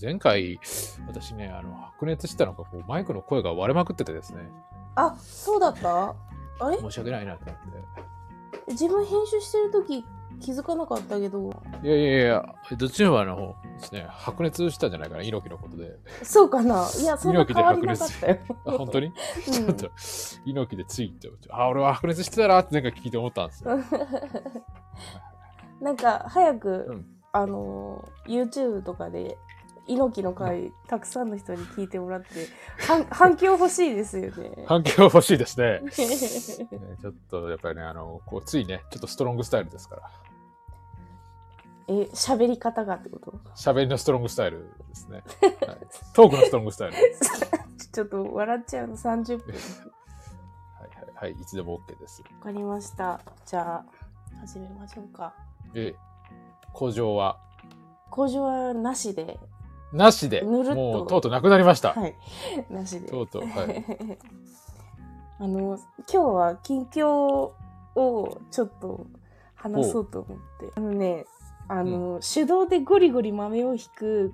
前回、私ね、あの、白熱したのが、こう、マイクの声が割れまくっててですね、あそうだった？あれ？申し訳ないなと思って。自分編集してる時気づかなかったけど。いやいやいや、どっちもあのですね、白熱したんじゃないかな、猪木のことで。そうかな？いやそんな変わりなかったよ、あ本当に、うん。ちょっと、猪木でついて、あ、俺は白熱してたなってなんか聞いて思ったんですよ。なんか早く、うん。あの YouTube とかで猪木の回たくさんの人に聞いてもらって反反響欲しいですよね。反響欲しいですね。ねちょっと、やっぱりね、あの、こう、ついね、ちょっとストロングスタイルですから。え喋り方がってこと？喋りのストロングスタイルですね。はい、トークのストロングスタイル。は いちょっと笑っちゃうの30分。はいはい、いつでも OK です。わかりました。じゃあ始めましょうか。ええ、工場は？工場はなしで。なしで、ぬるっと。もうとうとうなくなりました。はい。なしで。とうとう、はい。あの今日は近況をちょっと話そうと思って。あのねあの、手動でゴリゴリ豆をひく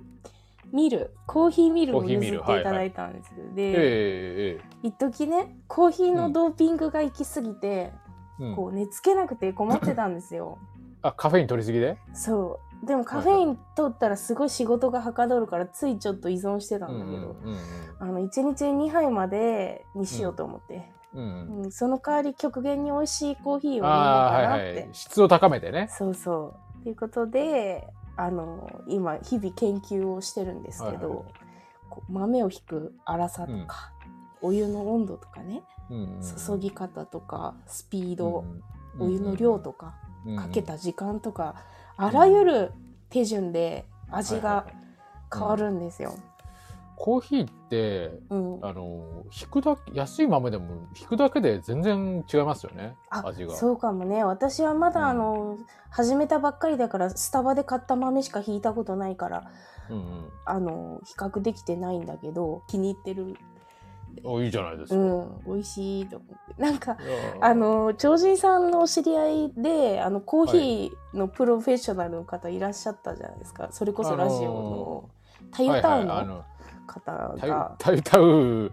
ミルコーヒーミルを譲っていただいたんです、えで、ええ一時ねコーヒーのドーピングが行き過ぎて、えうん。こう寝つけなくて困ってたんですよあ、カフェイン取りすぎで？そう。でもカフェイン取ったらすごい仕事がはかどるからついちょっと依存してたんだけど、うんうんあの1日2杯までにしようと思って、うんうん。うん、その代わり極限に美味しいコーヒーを飲もうかなって、はいはい。質を高めてね。そうそう。ということであの今日々研究をしてるんですけど、はいはい豆をひく粗さとか、お湯の温度とかね。うんうん注ぎ方とかスピード、うんお湯の量とか、うんかけた時間とか、あらゆる手順で味が変わるんですよ。コーヒーって、うんあの、引くだけ、安い豆でも引くだけで全然違いますよね。あ味が。そうかもね私はまうんだあの、始めたばっかりだからスタバで買った豆しか引いたことないからうんうん。あの比較できてないんだけど気に入ってるおいいじゃないですうか。ん美味しいと思って。なんかあ、の超人さんのお知り合いであのコーヒーのプロフェッショナルの方いらっしゃったじゃないですか。それこそラジオのタユタウンのはいはいあの、方タユがタウ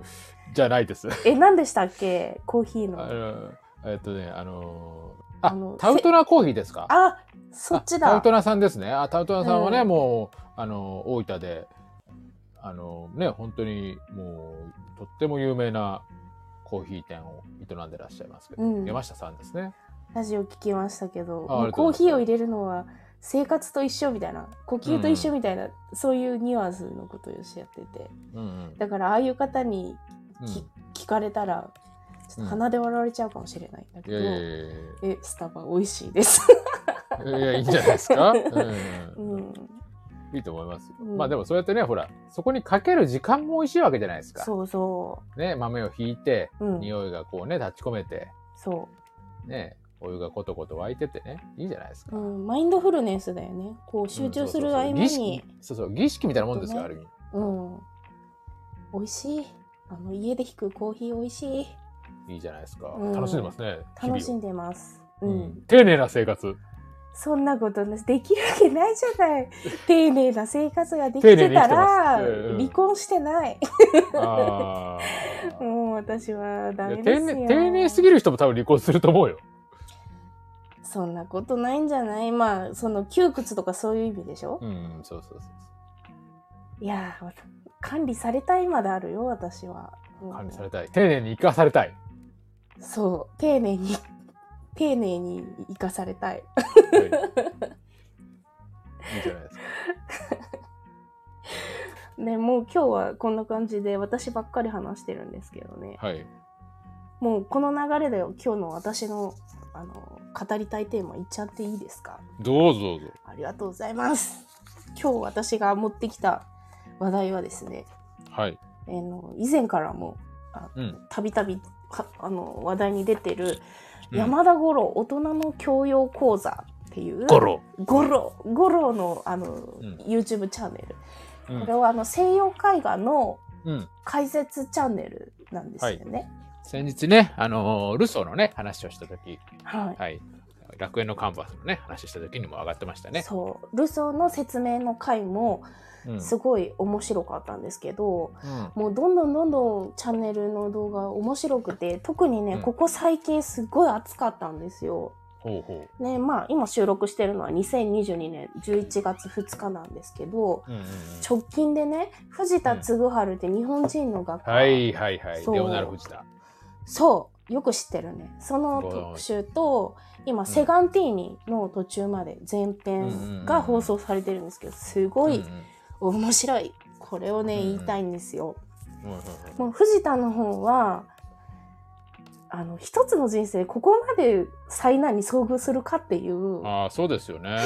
じゃないです。え何でしたっけ？コーヒーあののえっとね、あのー、ああのタウトナコーヒーですか？あそっちだ。あタウトナさんですね。あ、タウトナさんはね、うん。もう、あの、大分で、あの、ね、本当にもう、とっても有名なコーヒー店を営んでらっしゃいますけど、うん。山下さんですね。ラジオ聞きましたけどコーヒーを入れるのは生活と一緒みたいな呼吸と一緒みたいな、そういうニュアンスのことをおっしゃってて。うんうん。だからああいう方に聞かれたらちょっと鼻で笑われちゃうかもしれないんだけど、えスタバ美味しいです、やいや、いいんじゃないですか？うんううん。ん、いいと思いますよ。うん。まあでもそうやってね、ほら、そこにかける時間も美味しいわけじゃないですか。そうそね、豆をひいて、う、うん、匂いがこうね、立ち込めて、そね、お湯がコトコト沸いててね、いいじゃないですう、か。うん、マインドフルネスだよね。こう集中する合間に。式。そうそう、儀式みたいなもんですよ、ね。ある意味。うん。美味しい。あの家で引くコーヒー美味しい。いいじゃないですか。うん。楽しんでますね、楽しんでます。う、うんん。丁寧な生活。そんなことなできるわけないじゃない。丁寧な生活ができててたら離婚してない。もう私はダメですよ。丁寧丁寧すぎる人も多分離婚すると思うよ。そんなことないんじゃない？まあその窮屈とかそういう意味でしょ、うん、そうそうそういやー管理されたいまであるよ私は、うん。管理されたい。丁寧に生かされたい。そう丁寧に丁寧に生かされたいはい、いいじゃないですか。ねもう今日はこんな感じで私ばっかり話してるんですけどねはい。もうこの流れで今日の私のあの語りたいテーマ言っちゃっていいですか？どうぞどうぞ。ありがとうございます今日私が持ってきた話題はですねはい。あの以前からもうん。たびたびあの話題に出てるうん山田五郎大人の教養講座っていうゴロ。五郎五郎のあの、ん YouTube チャンネル、うんこれはあの西洋絵画のうん。解説チャンネルなんですよね。先日ね、あのールソーのね、話をしたとき、はい。はい。楽園のカンバスのね、話した時にも上がってましたね。そうルソーの説明の回もうん。すごい面白かったんですけど、うんもうどんどんどんどんチャンネルの動画面白くて特にね、うんここ最近すっごい熱かったんですよ。ほうほねまあ今収録してるのは2022年11月2日なんですけどう。うんうんうん直近でね藤田嗣治って日本人の画家、はいはいはい。そうレオナルド・藤田。そうよく知ってるね。その特集と今、セガンティーニの途中まで前編が放送されてるんですけどすごい面白い。これをね、うん言いたいんですよ。もう藤田の方はあの一つの人生でここまで災難に遭遇するかっていうああ、そうですよね。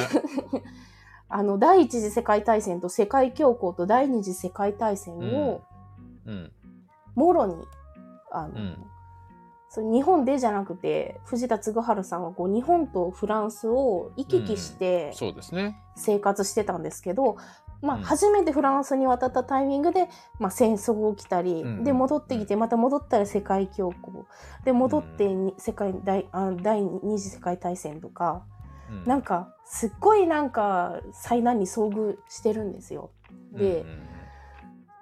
あの第一次世界大戦と世界恐慌と第二次世界大戦をうん。もろに、あのうんそう日本でじゃなくて藤田嗣治さんはこう日本とフランスを行き来して。生活してたんですけど、まあ、うん。初めてフランスに渡ったタイミングで、まあ、戦争が起きたり、うんで戻ってきてまた戻ったら世界恐慌。で戻ってに世界大あ第二次世界大戦とかうん。なんかすっごいなんか災難に遭遇してるんですよ。で、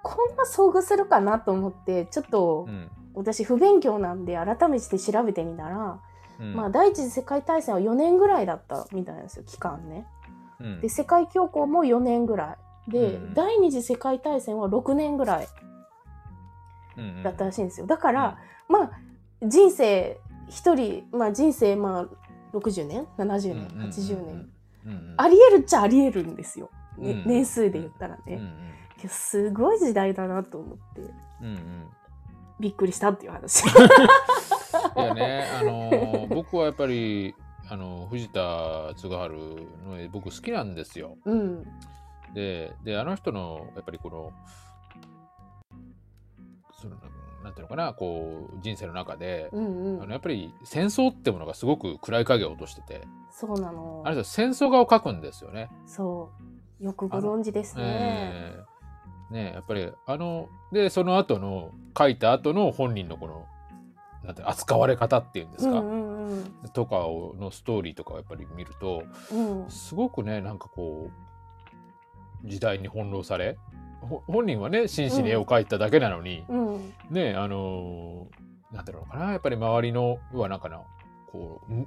こんな遭遇するかなと思ってちょっとうんうん私不勉強なんで改めて調べてみたら、うん。まあ第一次世界大戦は4年ぐらいだったみたいなんですよ期間ね。うん。で世界恐慌も4年ぐらいで、うん。第二次世界大戦は6年ぐらいうんだったらしいんですよ。だから、まあ人生一人、まあ、人生まあ60年70年、うんうん80年、ありえるっちゃありえるんですよ、ねうん年数で言ったらね、すごい時代だなと思って。うんうんびっくりしたっていう話。いやね、あのー 僕はやっぱり、あの藤田嗣治の絵僕好きなんですよ。うん。で、であの人のやっぱりこの、そのなんていうのかな、こう人生の中で、うんうん。あのやっぱり戦争ってものがすごく暗い影を落としてて、そうなの。あの人は戦争画を描くんですよね。そう。よくご存知ですね、えーねやっぱりあのでその後の書いた後の本人のこのなんて扱われ方っていうんですか、うんうんうん。とかをのストーリーとかをやっぱり見るとうん。すごくねなんかこう時代に翻弄されほ本人はね真摯に絵を描いただけなのに、うん。ねあのーなんていうのかなやっぱり周りの要はなんかなこうむ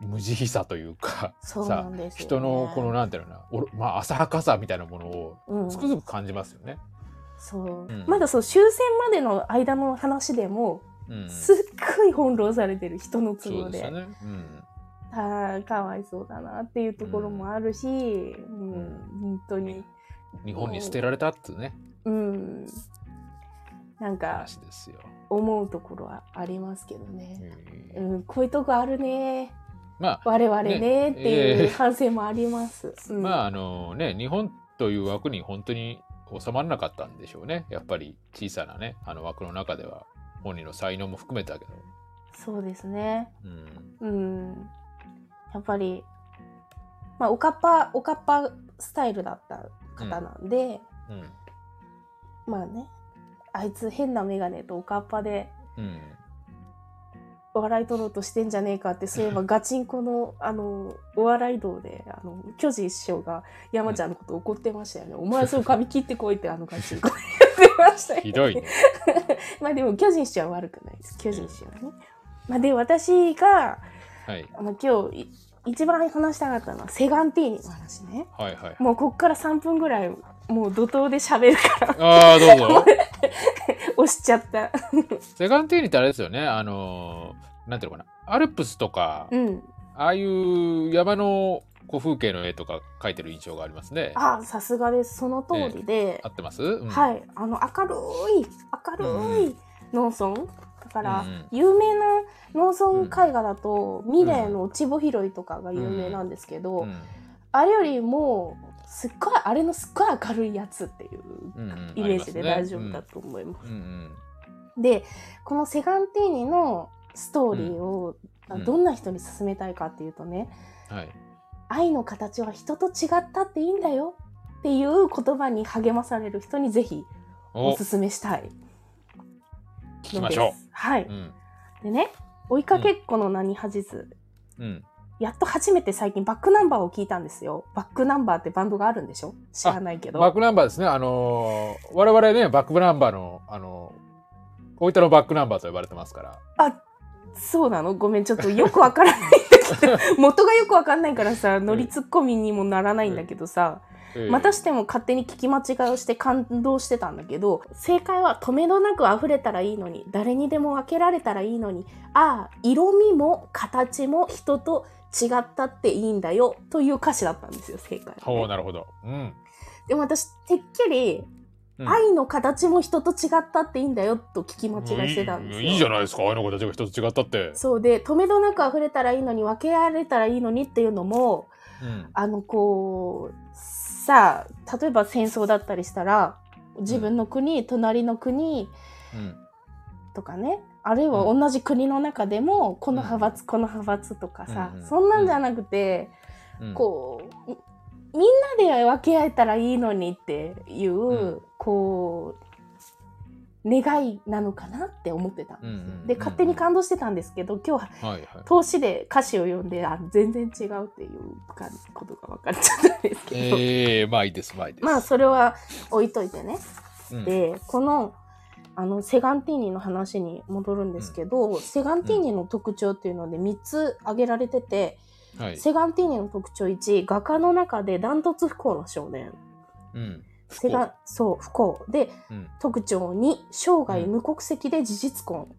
無慈悲さというかさね、人のこのなんていうのおろまあ浅はかさみたいなものをうん。つくづく感じますよね。そう、うん。まだそう終戦までの間の話でも、うん、すっごい翻弄されてる人の都そ合で。うでね。うん。あーかわいそうだなっていうところもあるし、うん本当に、日本に捨てられたってね。うん、なんか。思うところはありますけどうね、ん。うん、こういうとこあるねまあ我々ねねっていうええ反省もあります。うん。まああのね日本という枠に本当に収まらなかったんでしょうね。やっぱり小さなねあの枠の中では本人の才能も含めたけど、そうですね。うん、うん。やっぱり、まあ、おかっぱ、おかっぱスタイルだった方なんで、うん。まあね、あいつ変なメガネとおかっぱでうん笑い取ろうとしてんじゃねえかって、そういえばガチンコの、あの、お笑い道で、あの、巨人師匠が山ちゃんのこと怒ってましたよね。お前そう髪切ってこいってあのガチンコで 言ってましたよ、ね。ひどいね。まあでも巨人師匠は悪くないです。巨人師匠はね。まあで、私が、はいあの今日い一番話したかったのはセガンティーニの話ね。はいはいもうこっから3分ぐらいもう怒涛で喋るからああどうぞ押しちゃった。セガンティーニってあれですよね。あのーなんていうのかな。アルプスとか、うん。ああいう山のこう風景の絵とか描いてる印象がありますね。あさすがです。その通りで、合ってます、うん、はい。あの明るい明るい農村。だから、うんうん。有名な農村絵画だと、ミレーの落ち穂拾いとかが有名なんですけど、うん。あれよりもすっごいあれのすっごい明るいやつっていうイメージで大丈夫だと思います。うん。でこのセガンティーニのストーリーを、うん。どんな人に勧めたいかっていうとね、うんはい。愛の形は人と違ったっていいんだよっていう言葉に励まされる人にぜひお。おすすめしたい。聞きましょのです。はい、でね追いかけっこの名に恥じず、うんやっと初めて最近バックナンバーを聞いたんですよ。バックナンバーってバンドがあるんでしょ？知らないけど。バックナンバーですね。あのー我々ね、バックナンバーの、あのー、大分のバックナンバーと呼ばれてますから。あ、そうなの？ごめん、ちょっとよくわからないんだけど、元がよくわかんないからさ、乗りツッコミにもならないんだけどさ、ええまたしても勝手に聞き間違いをして感動してたんだけど、正解は止めどなく溢れたらいいのに、誰にでも分けられたらいいのに、ああ、色味も形も人と違ったっていいんだよ、という歌詞だったんですよ、正解はね、ほう、なるほど。うん。でも私、てっきり、うん愛の形も人と違ったっていいんだよ、と聞き間違いしてたんですよ。いいじゃないですか。愛の子たちが一つ違ったって。そうで、止めどなく溢れたらいいのに、分けられたらいいのにっていうのも、うん。あの、こう、さあ、例えば戦争だったりしたら、自分の国、隣の国うん。とかね、あるいは同じ国の中でも、この派閥、この派閥とかさ、そんなんじゃなくて、うん、こう、みみんなで分け合えたらいいのにっていう、うんこう、願いなのかなって思ってたんですよ。うんうんで、勝手に感動してたんですけど、今日ははいはい。投資で歌詞を読んで、あ全然違うっていうかことが分かっちゃったんですけど。ええまあいいです、まあいいです。まあそれは置いといてね。うん、でこのあのセガンティーニの話に戻るんですけど、セガンティーニの特徴っていうので3つ挙げられてて、はい。セガンティーニの特徴1画家の中でダントツ不幸な少年うん。セガそう不幸でうん。特徴2生涯無国籍で事実婚、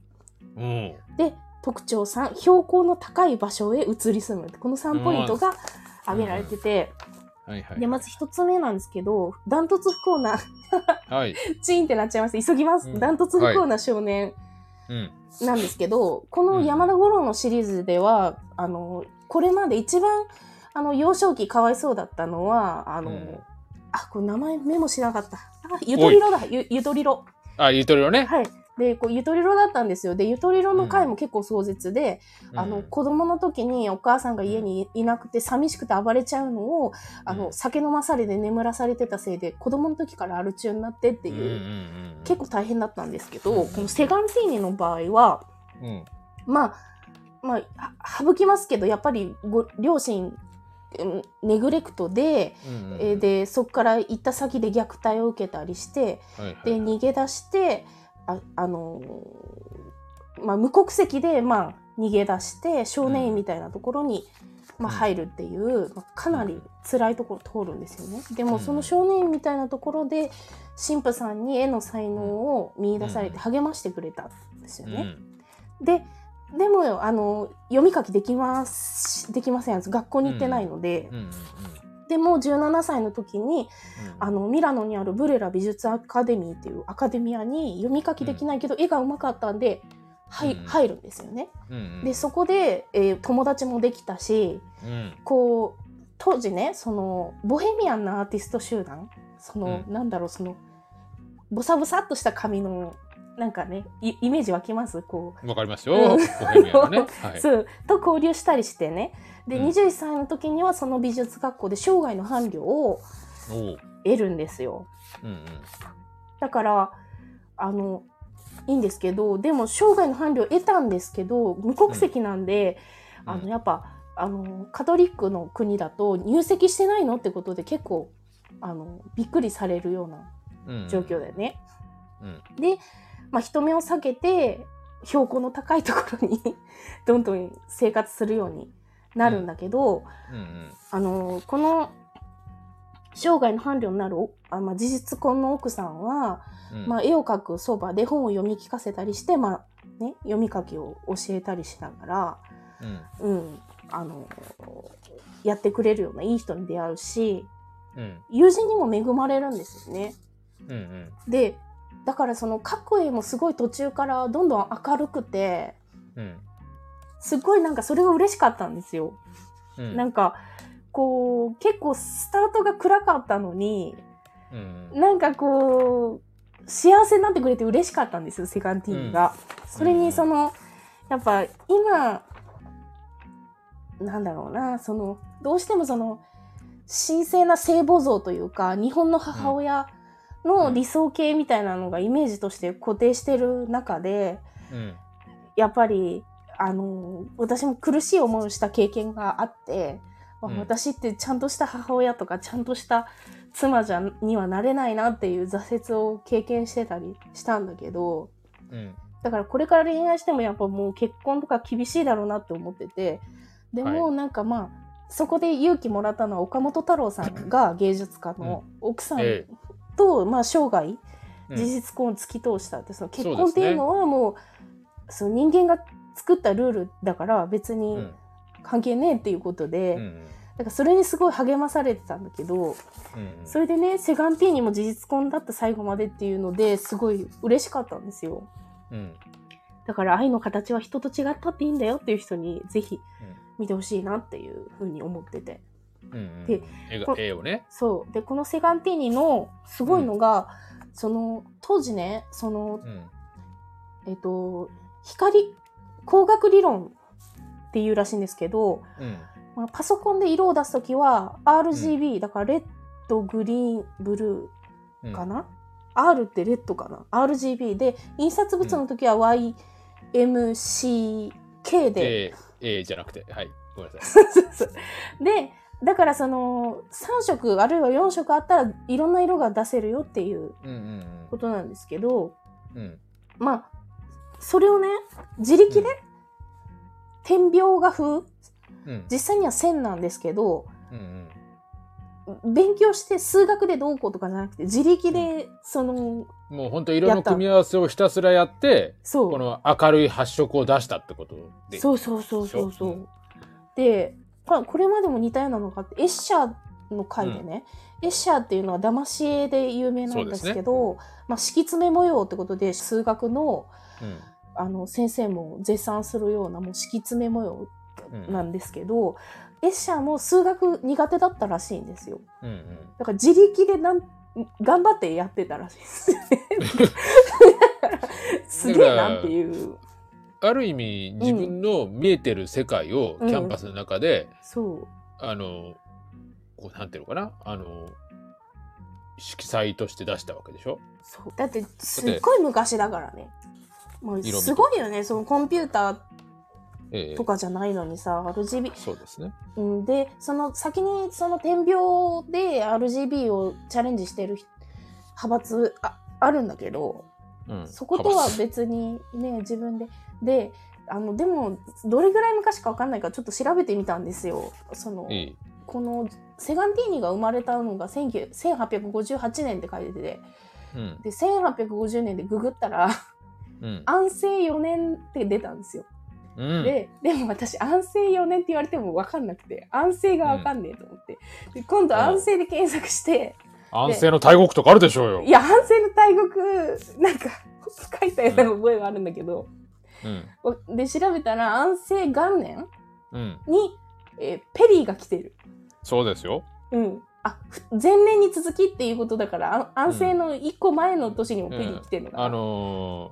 うん。で特徴3標高の高い場所へ移り住むこの3ポイントが挙げられてて、はいはい。でまず1つ目なんですけどダントツ不幸なはい。チーンってなっちゃいました。急ぎます。うんダントツ不幸な少年うん。なんですけど、この山田五郎のシリーズでは、あの、これまで一番、あの、幼少期かわいそうだったのは、あの、うんあ、これ名前メモしなかった。あ、ゆとりろだ。ゆゆとりろ。あ、ゆとりをね。はい。で、こうゆとりろだったんですよ。で、ゆとりろの回も結構壮絶で、あの、うん子供の時にお母さんが家にいなくて寂しくて暴れちゃうのを、あの、うん。酒飲まされて眠らされてたせいで、子供の時からアル中になってっていう、結構大変だったんですけど、うんこのセガンティーニの場合は、うん。まあ、まあ、は省きますけど、やっぱりご両親、うんネグレクトで、で、そこから行った先で虐待を受けたりして、はいはい。で、逃げ出して、あ、あのーまあ、無国籍で、まあ、逃げ出して、少年院みたいなところに、まあ、うん入るっていう、まあ、かなり辛いところ通るんですよね。でも、うんその少年院みたいなところで、神父さんに絵の才能を見出されて励ましてくれたんですよね。で、でも、あの、読み書きできます、できません。学校に行ってないので、でも17歳の時に、うんあの、ミラノにあるブレラ美術アカデミーっていうアカデミアに読み書きできないけど、絵が上手かったんで、はい、うん。入るんですよね。で、そこで、えー友達もできたし、うん。こう、当時ね、その、ボヘミアンなアーティスト集団、その、うん。なんだろう、その、ボサボサっとした髪の、なんかね、イイメージ湧きます？こう、わかりますよ。うん。ね。はい。そうと交流したりしてね。で、うん。21歳の時にはその美術学校で生涯の伴侶を得るんですよ。うんうん。だからあのいいんですけどでも生涯の伴侶を得たんですけど無国籍なんで、うん。あのやっぱあのカトリックの国だと入籍してないのってことで結構あのびっくりされるようなうん。状況だよね。うん。で、まあ、人目を避けて標高の高いところに どんどん生活するようになるんだけど、うん。うんあのこの生涯の伴侶になるおあ、まあ、事実婚の奥さんは、うん。まあ、絵を描くそばで本を読み聞かせたりして、まあね、読み書きを教えたりしながら、うん。うん、あのやってくれるようないい人に出会うしうん。友人にも恵まれるんですよね。うんうん。でだからその描く絵もすごい途中からどんどん明るくてうん。すごいなんかそれが嬉しかったんですよ。うん。なんかこう結構スタートが暗かったのにうん。なんかこう幸せになってくれて嬉しかったんですよセカンティーンが。それにそのやっぱ今なんだろうなそのどうしてもその神聖な聖母像というか日本の母親の理想形みたいなのがイメージとして固定してる中でうんやっぱりあの、私も苦しい思いをした経験があって、まあうん。私ってちゃんとした母親とか、ちゃんとした妻じゃにはなれないなっていう挫折を経験してたりしたんだけど、うん。だからこれから恋愛してもやっぱもう結婚とか厳しいだろうなって思ってて、でもはなんかまあ、そこで勇気もらったのは岡本太郎さんが芸術家の奥さんえと、まあ生涯、うん事実婚を突き通したってその結婚っていうのはもうその人間が作ったルールだから別うにん。関係ねえっていうことで、うん。だからそれにすごい励まされてたんだけどうん。それでねセガンティーニも事実婚だった最後までっていうのですごい嬉しかったんですようん。だから愛の形は人と違ったっていいんだよっていう人にぜひ見てほしいなっていうふうに思っててうん。うん。で絵をね。そうでこのセガンティーニのすごいのが、その当時ねそのうん。えっと、光、光学理論っていうらしいんですけど、うん。まあパソコンで色を出すときは RGB、だからレッド、グリーン、ブルうんーかな、?R ってレッドかな ?RGB で、印刷物のときは YMCK で、A、A じゃなくて、はい。ごめんなさい。で、だからその3色あるいは4色あったらいろんな色が出せるよっていううんうんことなんですけど、うん。うん。まあ、それをね、自力で、点描画風、うん。実際には線なんですけど、うんうん。勉強して数学でどうこうとかじゃなくて、自力で、その、もう本当色の組み合わせをひたすらやって、そう。この明るい発色を出したってことで。そうそうそうそうそう。うんで、ここれまでも似たようなのがあって、エッシャーの回でね、エッシャーっていうのは騙し絵で有名なんですけど、まあ、敷き詰め模様ってことで、数学の、うん。あの、先生も絶賛するような、もう敷き詰め模様うん。なんですけど、エッシャーも数学苦手だったらしいんですよ。うんうん。だから自力でなん頑張ってやってたらしいです。すげえなっていう。ある意味、自分の見えてる世界をキャンパスの中で、そう。あの、こうなんていうのかな？あの、色彩として出したわけでしょ？そうだってすっごい昔だからね。もうすごいよね。そのコンピューターええとかじゃないのにさ、RGB。そうですね。うんで、その先にその点描で RGB をチャレンジしてる人派閥ああるんだけど、うん。そことは別にね、自分で。で、あの、でも、どれぐらい昔かわかんないからちょっと調べてみたんですよ。その。このセガンティーニが生まれたのが19 1858年って書いてて、うん。で、1850年でググったら、うん。安政4年って出たんですよ。うん。で、でも私、安政4年って言われても分かんなくて、安政が分かんねえと思って。で今度、うん安政で検索して、安政の大国とかあるでしょうよい。や、安政の大国、なんか、書いたような覚えがあるんだけど、うん。で、調べたら、安政元年うん。に、えーペリーが来てる。そうですよ。うん。あ、ふ前年に続きっていうことだから、あ安政の一個前の年にもペリー来てるのかな。あの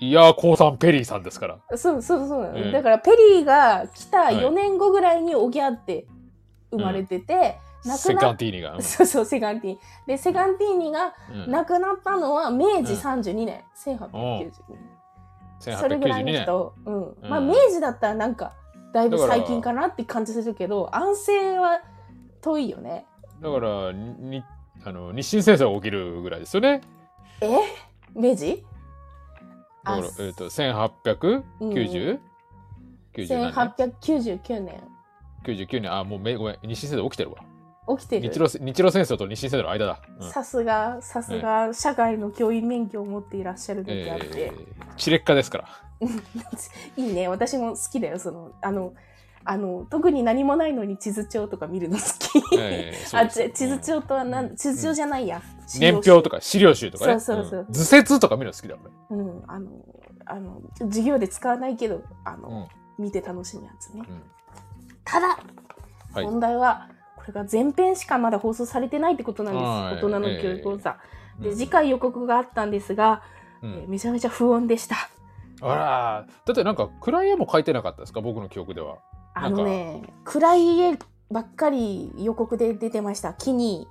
ー、いやー、コウさんペリーさんですから。そうそうそうだからペリーが来たはい4年後ぐらいにオギャって生まれてて、亡セカくなンティーニが。うんそうそうセガンティーニでセガンティーニがうん亡くなったのは明治32年、1892年それぐらい1892年。の人、うんうんまあ明治だったらなんかだいぶ最近かなって感じするけど安政は遠いよねだから、に、あの、日清戦争が起きるぐらいですよね。え？明治？だから、あえっと、1890? 90何年1899年 ?99 年。あ、もうめ、ごめん。日清戦争起きてるわ。起きてる。日露日露戦争と日清戦争の間だ。うん。さすがさすが社会の教員免許を持っていらっしゃるだけあって、えー、地劣化ですから。いいね。私も好きだよそのあのあの特に何もないのに地図帳とか見るの好き、えーあ地図帳とは何、地図帳じゃないや、年表とか資料集とかね。そうそうそう。ん。図説とか見るの好きだ俺。うん。あのあの授業で使わないけどあの、うん。見て楽しむやつね、うん。ただ、はい。問題はこれが前編しかまだ放送されてないってことなんはい。です大人の教育講座、うん。で次回予告があったんですが、うん。えーめちゃめちゃ不穏でした。あら。ーだってなんか暗い絵も描いてなかったですか？僕の記憶では。あのね暗い家ばっかり予告で出てました。木に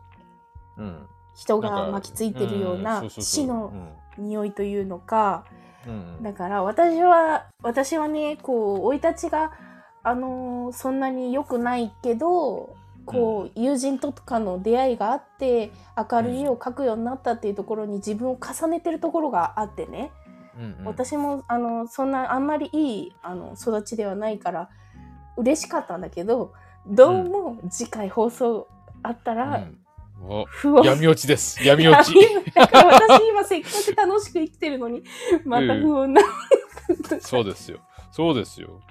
うん。人が巻きついてるよううんな死のうん。匂いというのか。うん。だから私は私はねこう生い立ちがあのーそんなに良くないけどこう、友人とかの出会いがあって明るい絵を描くようになったっていうところに自分を重ねてるところがあってね、うんうん。私もあのそんなあんまりいいあの育ちではないから嬉しかったんだけどどうも次回放送あったら、うん。お不穏闇落ちです。闇落ち。だから私今せっかく楽しく生きてるのにまた不穏な、そうですよ。そうですよ。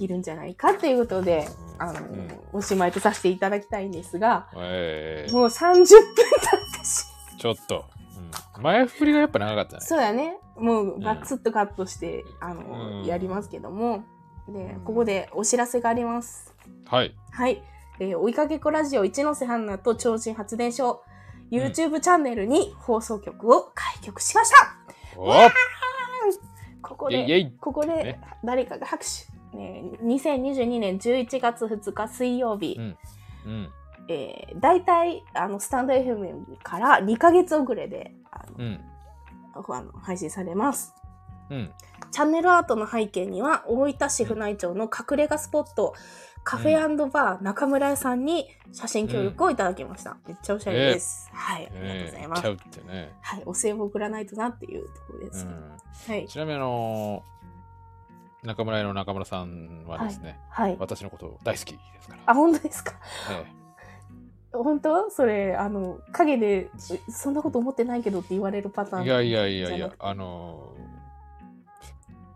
起きるんじゃないかということで、あの、うん。おしまいとさせていただきたいんですが、えーもう30分経ってしちょっと、うん。前振りがやっぱ長かったね。そうだね。もうバックスッとカットして、あの、うん。やりますけども。でうん、ここでお知らせがあります。はい。はい。えー追いかけっこラジオ一ノ瀬ハンナと超人発電所、YouTube チャンネルに放送局を開局しました。おここで、ここでね。誰かが拍手。ね、2022年11月2日水曜日、うんうん。えー、大体あのスタンド FM から2ヶ月遅れであの、うん。あの配信されます。うん。チャンネルアートの背景には大分市府内町の隠れ家スポットカフェバー中村屋さんに写真協力をいただきました。めっちゃおしゃれです。はい、ありがとうございます。ちゃうってね。はい、お歳暮送らないとなっていうところです。うん。はい、ちなみにあの中村屋の中村さんはですね、はい。私のこと大好きですから。あ、本当ですか？え本当？それ、あの、影で、うそんなこと思ってないけどって言われるパターン。えいやいやいやいやあの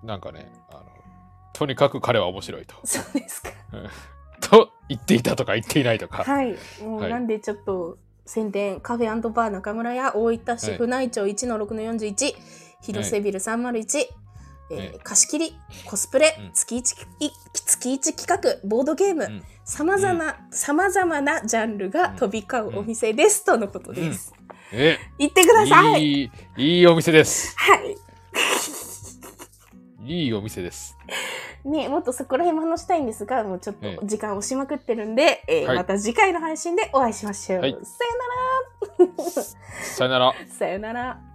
なんかね、あのとにかく彼は面白いと。そうですか。と言っていたとか言っていないとか。はい。もうはいなんでちょっと宣伝、カフェバー中村屋大分市府内町1-6-41、広瀬ビル301、えーはい貸し切り、コスプレ、うん月一い月一企画、ボードゲーム、うんさまざま、さまざまなジャンルが飛び交うお店です、とのことです。え行ってくださいいい、いいお店です。はい。いいお店です。ねもっとそこら辺も話したいんですが、もうちょっえと時間押しまくってるんで、えーはいまた次回の配信でお会いしましょう。はいさよならさよなら。さよなら。